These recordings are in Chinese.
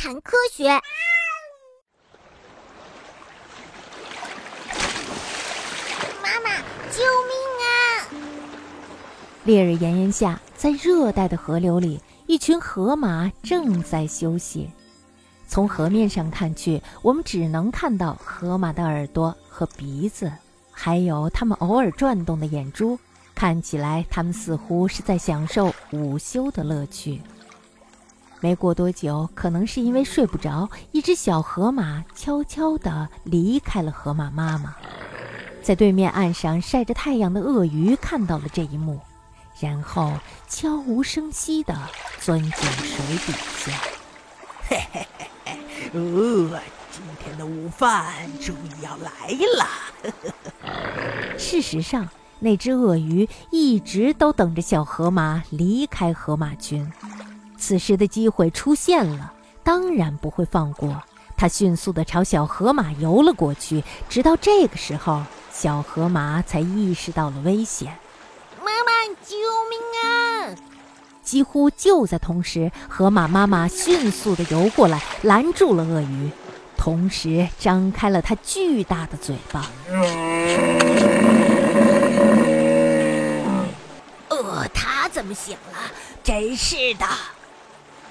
谈科学。妈妈，救命啊！烈日炎炎下，在热带的河流里，一群河马正在休息。从河面上看去，我们只能看到河马的耳朵和鼻子，还有它们偶尔转动的眼珠。看起来，它们似乎是在享受午休的乐趣。没过多久，可能是因为睡不着，一只小河马悄悄地离开了河马妈妈。在对面岸上晒着太阳的鳄鱼看到了这一幕，然后悄无声息地钻进水底下。嘿嘿嘿嘿，哦，今天的午饭终于要来了。事实上，那只鳄鱼一直都等着小河马离开河马群。此时的机会出现了，当然不会放过。他迅速地朝小河马游了过去，直到这个时候，小河马才意识到了危险。妈妈，救命啊！几乎就在同时，河马妈妈迅速地游过来，拦住了鳄鱼，同时张开了它巨大的嘴巴。呃，它怎么醒了？真是的！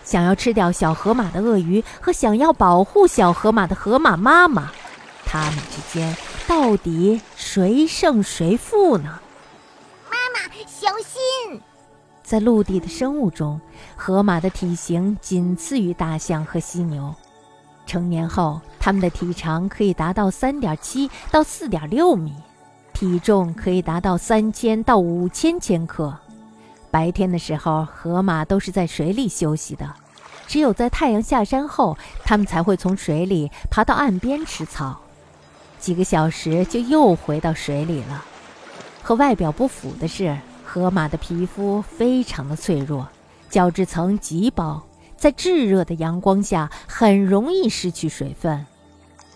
想要吃掉小河马的鳄鱼和想要保护小河马的河马妈妈，它们之间到底谁胜谁负呢？妈妈，小心！在陆地的生物中，河马的体型仅次于大象和犀牛。成年后，它们的体长可以达到三点七到四点六米，体重可以达到三千到五千千克。白天的时候，河马都是在水里休息的，只有在太阳下山后，它们才会从水里爬到岸边吃草，几个小时就又回到水里了。和外表不符的是，河马的皮肤非常的脆弱，角质层极薄，在炙热的阳光下很容易失去水分。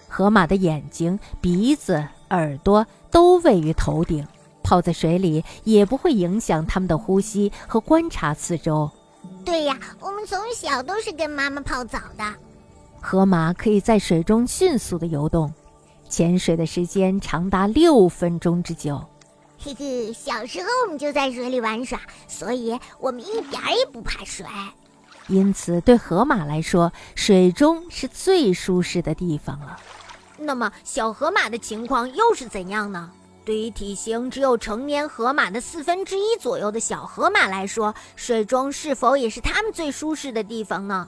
河马的眼睛、鼻子、耳朵都位于头顶。泡在水里也不会影响它们的呼吸和观察四周。对呀，我们从小都是跟妈妈泡澡的。河马可以在水中迅速的游动，潜水的时间长达六分钟之久。嘿嘿，小时候我们就在水里玩耍，所以我们一点也不怕水。因此，对河马来说，水中是最舒适的地方了。那么，小河马的情况又是怎样呢？对于体型只有成年河马的四分之一左右的小河马来说，水中是否也是它们最舒适的地方呢？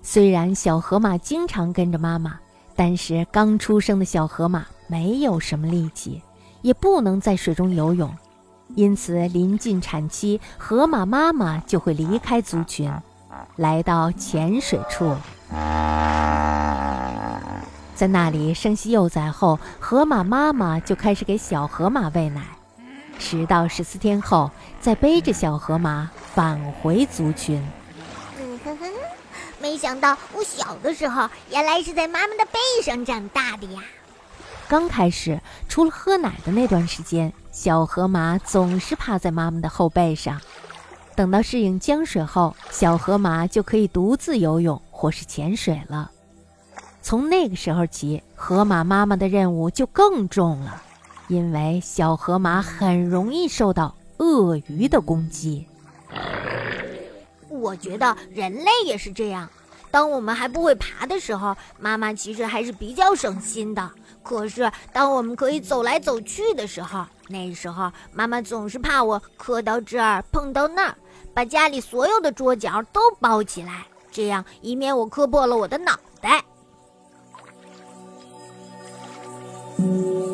虽然小河马经常跟着妈妈，但是刚出生的小河马没有什么力气，也不能在水中游泳，因此临近产期，河马妈妈就会离开族群，来到浅水处。在那里生息幼崽后，河马妈妈就开始给小河马喂奶。十到十四天后，再背着小河马返回族群。嗯呵呵，没想到我小的时候原来是在妈妈的背上长大的呀。刚开始，除了喝奶的那段时间，小河马总是趴在妈妈的后背上。等到适应江水后，小河马就可以独自游泳或是潜水了。从那个时候起，河马妈妈的任务就更重了，因为小河马很容易受到鳄鱼的攻击。我觉得人类也是这样。当我们还不会爬的时候，妈妈其实还是比较省心的。可是当我们可以走来走去的时候，那时候妈妈总是怕我磕到这儿碰到那儿，把家里所有的桌角都包起来，这样以免我磕破了我的脑袋。嗯。